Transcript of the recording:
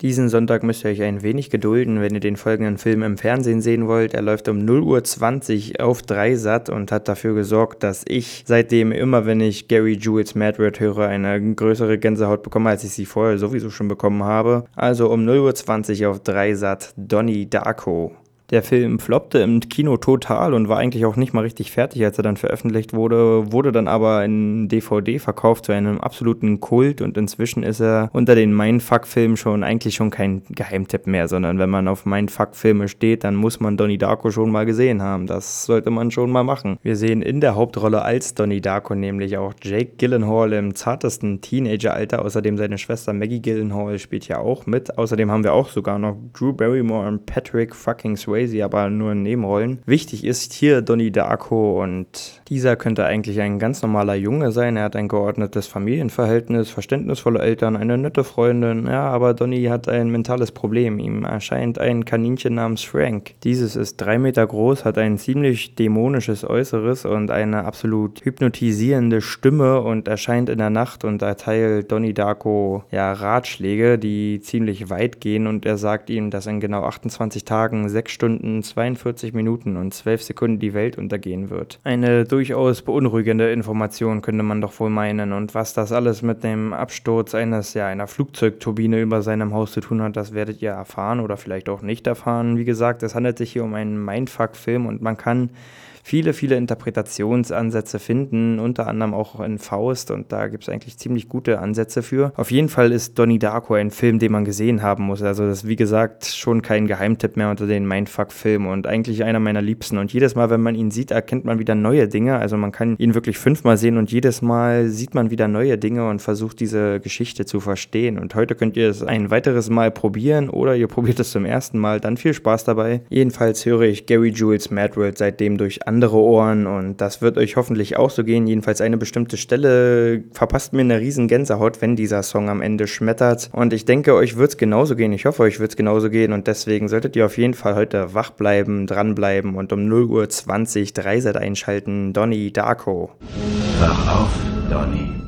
Diesen Sonntag müsst ihr euch ein wenig gedulden, wenn ihr den folgenden Film im Fernsehen sehen wollt. Er läuft um 0.20 Uhr auf 3 Sat und hat dafür gesorgt, dass ich seitdem immer, wenn ich Gary Jules Madrid höre, eine größere Gänsehaut bekomme, als ich sie vorher sowieso schon bekommen habe. Also um 0.20 Uhr auf 3 Sat Donnie Darko. Der Film floppte im Kino total und war eigentlich auch nicht mal richtig fertig, als er dann veröffentlicht wurde, wurde dann aber in DVD verkauft zu einem absoluten Kult und inzwischen ist er unter den Mindfuck-Filmen schon eigentlich schon kein Geheimtipp mehr, sondern wenn man auf Mindfuck-Filme steht, dann muss man Donnie Darko schon mal gesehen haben. Das sollte man schon mal machen. Wir sehen in der Hauptrolle als Donnie Darko nämlich auch Jake Gyllenhaal im zartesten Teenageralter. Außerdem seine Schwester Maggie Gyllenhaal spielt ja auch mit. Außerdem haben wir auch sogar noch Drew Barrymore und Patrick fucking Swayze Swayze, aber nur in Nebenrollen. Wichtig ist hier Donnie Darko und dieser könnte eigentlich ein ganz normaler Junge sein. Er hat ein geordnetes Familienverhältnis, verständnisvolle Eltern, eine nette Freundin. Ja, aber Donnie hat ein mentales Problem. Ihm erscheint ein Kaninchen namens Frank. Dieses ist drei Meter groß, hat ein ziemlich dämonisches Äußeres und eine absolut hypnotisierende Stimme und erscheint in der Nacht und erteilt Donnie Darko ja Ratschläge, die ziemlich weit gehen und er sagt ihm, dass in genau 28 Tagen sechs Stunden Stunden, 42 Minuten und 12 Sekunden die Welt untergehen wird. Eine durchaus beunruhigende Information könnte man doch wohl meinen. Und was das alles mit dem Absturz eines, ja, einer Flugzeugturbine über seinem Haus zu tun hat, das werdet ihr erfahren oder vielleicht auch nicht erfahren. Wie gesagt, es handelt sich hier um einen Mindfuck-Film und man kann viele, viele Interpretationsansätze finden, unter anderem auch in Faust und da gibt es eigentlich ziemlich gute Ansätze für. Auf jeden Fall ist Donnie Darko ein Film, den man gesehen haben muss. Also das ist wie gesagt schon kein Geheimtipp mehr unter den Mindfuck-Filmen und eigentlich einer meiner liebsten. Und jedes Mal, wenn man ihn sieht, erkennt man wieder neue Dinge. Also man kann ihn wirklich fünfmal sehen und jedes Mal sieht man wieder neue Dinge und versucht diese Geschichte zu verstehen. Und heute könnt ihr es ein weiteres Mal probieren oder ihr probiert es zum ersten Mal. Dann viel Spaß dabei. Jedenfalls höre ich Gary Jules Mad World seitdem durch andere andere Ohren und das wird euch hoffentlich auch so gehen. Jedenfalls eine bestimmte Stelle verpasst mir eine riesen Gänsehaut, wenn dieser Song am Ende schmettert. Und ich denke, euch wird es genauso gehen. Ich hoffe, euch wird es genauso gehen und deswegen solltet ihr auf jeden Fall heute wach bleiben, dranbleiben und um 0 Uhr 20 Dreiset einschalten. Donny Darko. Wach auf, Donny.